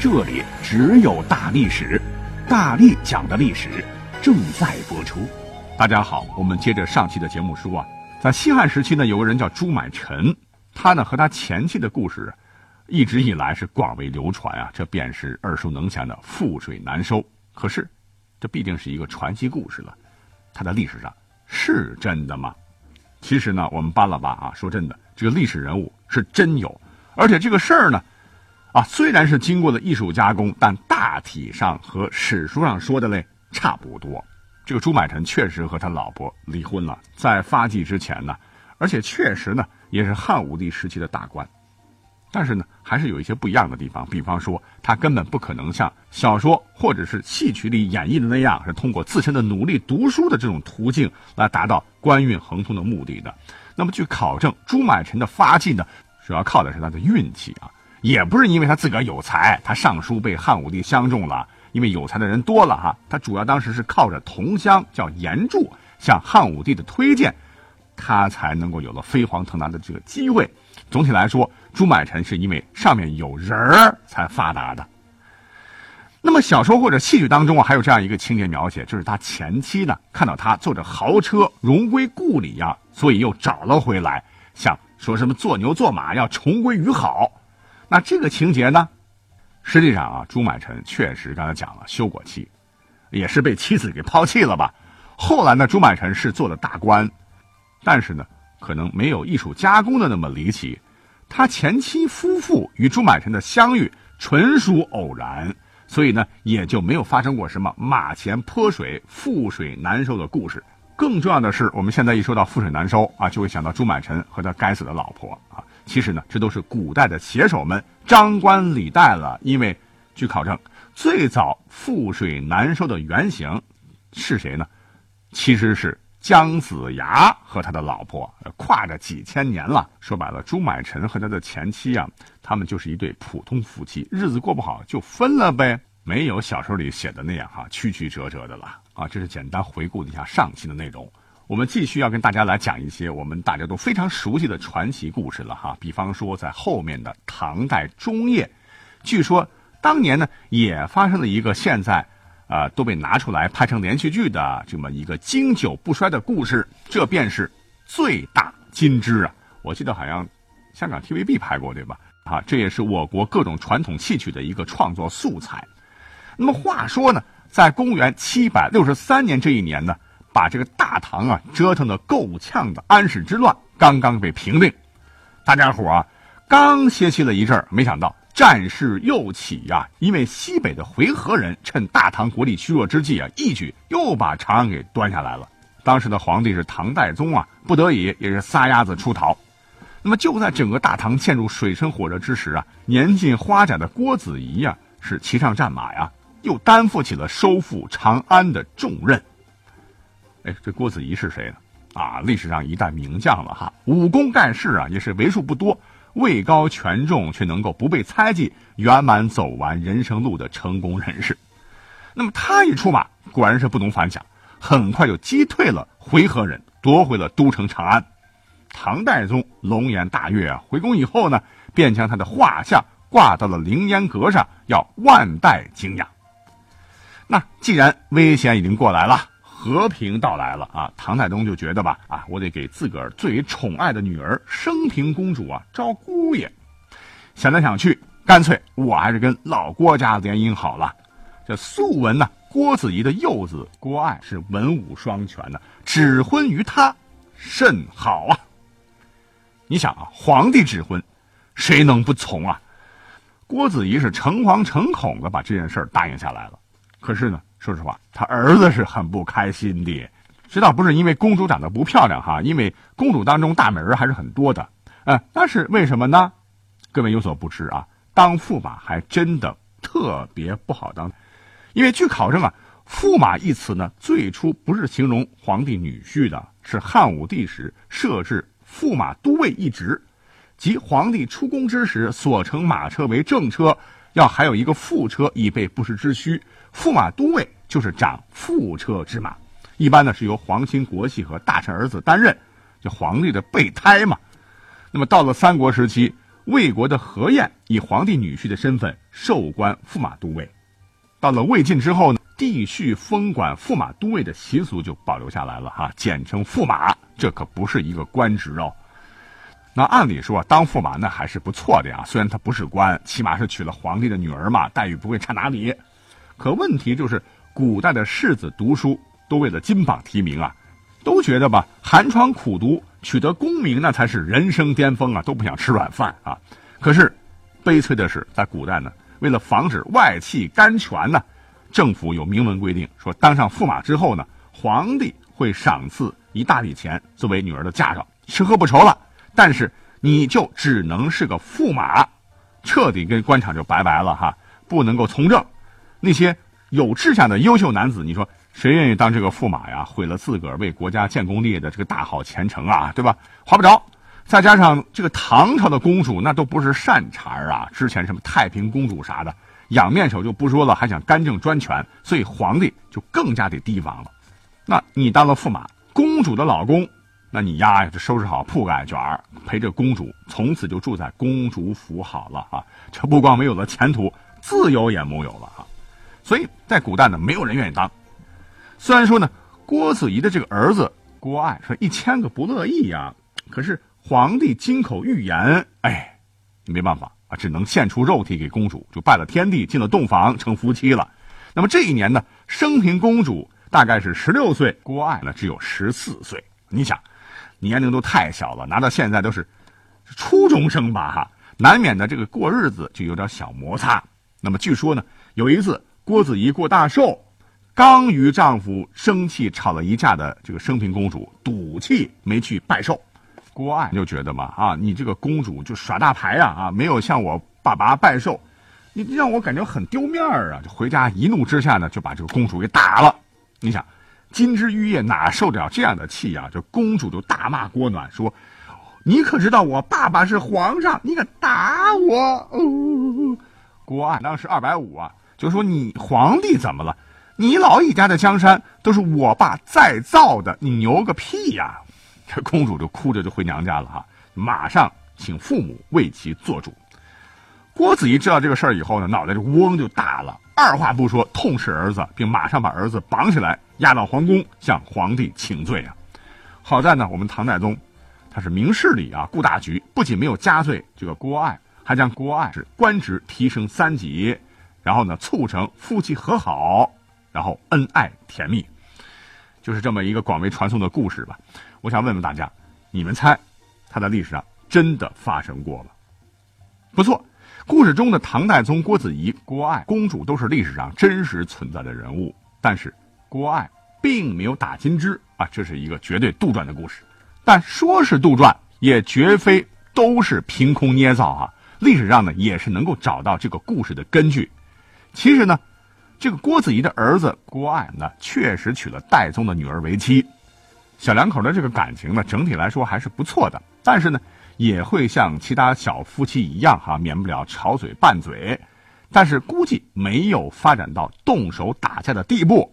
这里只有大历史，大力讲的历史正在播出。大家好，我们接着上期的节目说啊，在西汉时期呢，有个人叫朱买臣，他呢和他前妻的故事，一直以来是广为流传啊，这便是耳熟能详的覆水难收。可是，这毕竟是一个传奇故事了，它在历史上是真的吗？其实呢，我们扒了扒啊，说真的，这个历史人物是真有，而且这个事儿呢。啊，虽然是经过了艺术加工，但大体上和史书上说的嘞差不多。这个朱买臣确实和他老婆离婚了，在发迹之前呢，而且确实呢也是汉武帝时期的大官。但是呢，还是有一些不一样的地方，比方说他根本不可能像小说或者是戏曲里演绎的那样，是通过自身的努力读书的这种途径来达到官运亨通的目的的。那么据考证，朱买臣的发迹呢，主要靠的是他的运气啊。也不是因为他自个儿有才，他上书被汉武帝相中了，因为有才的人多了哈。他主要当时是靠着同乡叫严柱向汉武帝的推荐，他才能够有了飞黄腾达的这个机会。总体来说，朱买臣是因为上面有人儿才发达的。那么小说或者戏剧当中啊，还有这样一个情节描写，就是他前妻呢看到他坐着豪车荣归故里呀，所以又找了回来，想说什么做牛做马要重归于好。那这个情节呢？实际上啊，朱买臣确实刚才讲了休过妻，也是被妻子给抛弃了吧。后来呢，朱买臣是做了大官，但是呢，可能没有艺术加工的那么离奇。他前妻夫妇与朱买臣的相遇纯属偶然，所以呢，也就没有发生过什么马前泼水、覆水难收的故事。更重要的是，我们现在一说到覆水难收啊，就会想到朱买臣和他该死的老婆啊。其实呢，这都是古代的写手们张冠李戴了。因为据考证，最早覆水难收的原型是谁呢？其实是姜子牙和他的老婆，跨着几千年了。说白了，朱买臣和他的前妻啊，他们就是一对普通夫妻，日子过不好就分了呗，没有小说里写的那样哈，曲曲折折的了。啊，这是简单回顾一下上期的内容。我们继续要跟大家来讲一些我们大家都非常熟悉的传奇故事了哈。比方说，在后面的唐代中叶，据说当年呢也发生了一个现在啊都被拿出来拍成连续剧的这么一个经久不衰的故事，这便是最大金枝啊。我记得好像香港 TVB 拍过对吧？啊，这也是我国各种传统戏曲的一个创作素材。那么话说呢？在公元七百六十三年这一年呢，把这个大唐啊折腾的够呛的安史之乱刚刚被平定，大家伙啊刚歇息了一阵儿，没想到战事又起呀！因为西北的回纥人趁大唐国力虚弱之际啊，一举又把长安给端下来了。当时的皇帝是唐代宗啊，不得已也是撒丫子出逃。那么就在整个大唐陷入水深火热之时啊，年近花甲的郭子仪呀是骑上战马呀。又担负起了收复长安的重任。哎，这郭子仪是谁呢？啊，历史上一代名将了哈，武功盖世啊，也是为数不多位高权重却能够不被猜忌圆满走完人生路的成功人士。那么他一出马，果然是不同凡响，很快就击退了回纥人，夺回了都城长安。唐代宗龙颜大悦啊，回宫以后呢，便将他的画像挂到了凌烟阁上，要万代敬仰。那既然危险已经过来了，和平到来了啊，唐太宗就觉得吧，啊，我得给自个儿最宠爱的女儿升平公主啊招姑爷。想来想去，干脆我还是跟老郭家联姻好了。这素闻呢，郭子仪的幼子郭爱是文武双全的，指婚于他甚好啊。你想啊，皇帝指婚，谁能不从啊？郭子仪是诚惶诚恐的把这件事答应下来了。可是呢，说实话，他儿子是很不开心的。这倒不是因为公主长得不漂亮哈，因为公主当中大美人还是很多的。呃，那是为什么呢？各位有所不知啊，当驸马还真的特别不好当，因为据考证啊，“驸马”一词呢，最初不是形容皇帝女婿的，是汉武帝时设置驸马都尉一职，即皇帝出宫之时所乘马车为正车，要还有一个副车以备不时之需。驸马都尉就是掌副车之马，一般呢是由皇亲国戚和大臣儿子担任，就皇帝的备胎嘛。那么到了三国时期。魏国的何晏以皇帝女婿的身份授官驸马都尉，到了魏晋之后呢，帝婿封管驸马都尉的习俗就保留下来了哈，简称驸马，这可不是一个官职哦。那按理说当驸马那还是不错的呀，虽然他不是官，起码是娶了皇帝的女儿嘛，待遇不会差哪里。可问题就是，古代的士子读书都为了金榜题名啊，都觉得吧，寒窗苦读。取得功名那才是人生巅峰啊，都不想吃软饭啊。可是，悲催的是，在古代呢，为了防止外戚干权呢，政府有明文规定，说当上驸马之后呢，皇帝会赏赐一大笔钱作为女儿的嫁妆，吃喝不愁了。但是你就只能是个驸马，彻底跟官场就拜拜了哈，不能够从政。那些有志向的优秀男子，你说。谁愿意当这个驸马呀？毁了自个儿为国家建功立业的这个大好前程啊，对吧？划不着。再加上这个唐朝的公主那都不是善茬啊，之前什么太平公主啥的，养面首就不说了，还想干政专权，所以皇帝就更加得提防了。那你当了驸马，公主的老公，那你丫呀就收拾好铺盖卷儿，陪着公主，从此就住在公主府好了啊。这不光没有了前途，自由也没有了啊。所以在古代呢，没有人愿意当。虽然说呢，郭子仪的这个儿子郭爱说一千个不乐意呀，可是皇帝金口玉言，哎，没办法啊，只能献出肉体给公主，就拜了天地，进了洞房，成夫妻了。那么这一年呢，升平公主大概是十六岁，郭爱呢只有十四岁。你想，年龄都太小了，拿到现在都是初中生吧？哈，难免的这个过日子就有点小摩擦。那么据说呢，有一次郭子仪过大寿。刚与丈夫生气吵了一架的这个升平公主赌气没去拜寿，郭爱就觉得嘛啊，你这个公主就耍大牌呀啊，没有向我爸爸拜寿，你让我感觉很丢面儿啊！就回家一怒之下呢，就把这个公主给打了。你想，金枝玉叶哪受得了这样的气呀？这公主就大骂郭暖说：“你可知道我爸爸是皇上？你敢打我？”郭爱当时二百五啊，就说你皇帝怎么了？你老一家的江山都是我爸再造的，你牛个屁呀！这公主就哭着就回娘家了哈，马上请父母为其做主。郭子仪知道这个事儿以后呢，脑袋就嗡就大了，二话不说痛斥儿子，并马上把儿子绑起来押到皇宫向皇帝请罪啊。好在呢，我们唐太宗他是明事理啊，顾大局，不仅没有加罪这个郭爱，还将郭爱是官职提升三级，然后呢促成夫妻和好。然后恩爱甜蜜，就是这么一个广为传颂的故事吧。我想问问大家，你们猜，它在历史上真的发生过吗？不错，故事中的唐太宗郭子仪、郭爱公主都是历史上真实存在的人物。但是郭爱并没有打金枝啊，这是一个绝对杜撰的故事。但说是杜撰，也绝非都是凭空捏造啊。历史上呢，也是能够找到这个故事的根据。其实呢。这个郭子仪的儿子郭爱呢，确实娶了戴宗的女儿为妻，小两口的这个感情呢，整体来说还是不错的。但是呢，也会像其他小夫妻一样哈，免不了吵嘴拌嘴。但是估计没有发展到动手打架的地步。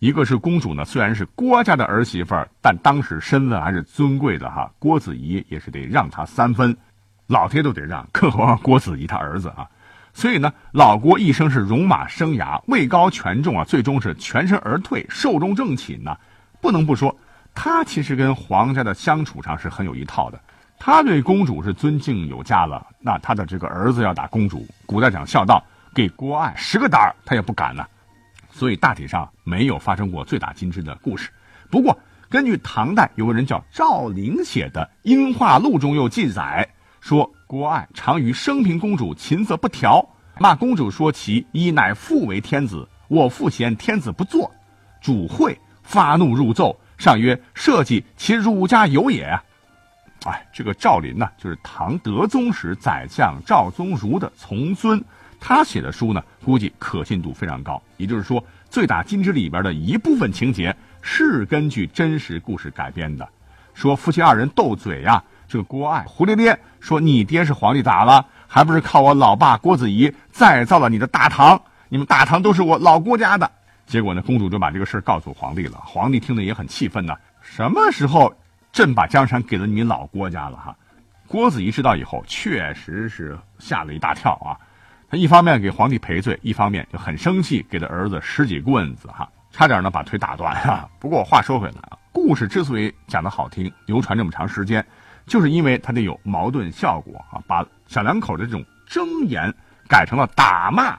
一个是公主呢，虽然是郭家的儿媳妇儿，但当时身份还是尊贵的哈，郭子仪也是得让她三分，老爹都得让，更何况郭子仪他儿子啊。所以呢，老郭一生是戎马生涯，位高权重啊，最终是全身而退，寿终正寝呢。不能不说，他其实跟皇家的相处上是很有一套的。他对公主是尊敬有加了，那他的这个儿子要打公主，古代讲孝道，给郭爱十个胆儿他也不敢呢。所以大体上没有发生过醉打金枝的故事。不过，根据唐代有个人叫赵灵写的《英化录》中又记载说。郭爱常与升平公主琴瑟不调，骂公主说其以乃父为天子，我父嫌天子不做，主会发怒入奏，上曰：“社稷其儒家有也。”哎，这个赵林呢，就是唐德宗时宰相赵宗儒的从孙，他写的书呢，估计可信度非常高。也就是说，《醉打金枝》里边的一部分情节是根据真实故事改编的。说夫妻二人斗嘴呀，这个郭爱胡咧咧说：“你爹是皇帝咋了？还不是靠我老爸郭子仪再造了你的大唐？你们大唐都是我老郭家的。”结果呢，公主就把这个事告诉皇帝了。皇帝听得也很气愤呢。什么时候朕把江山给了你老郭家了？哈，郭子仪知道以后，确实是吓了一大跳啊。他一方面给皇帝赔罪，一方面就很生气，给他儿子十几棍子，哈，差点呢把腿打断哈。不过话说回来啊，故事之所以讲得好听，流传这么长时间，就是因为它得有矛盾效果啊，把小两口的这种争言改成了打骂。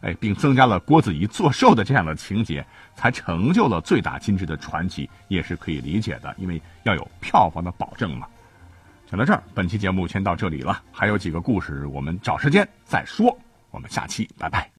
哎，并增加了郭子仪作寿的这样的情节，才成就了醉打金枝的传奇，也是可以理解的。因为要有票房的保证嘛。讲到这儿，本期节目先到这里了，还有几个故事，我们找时间再说。我们下期拜拜。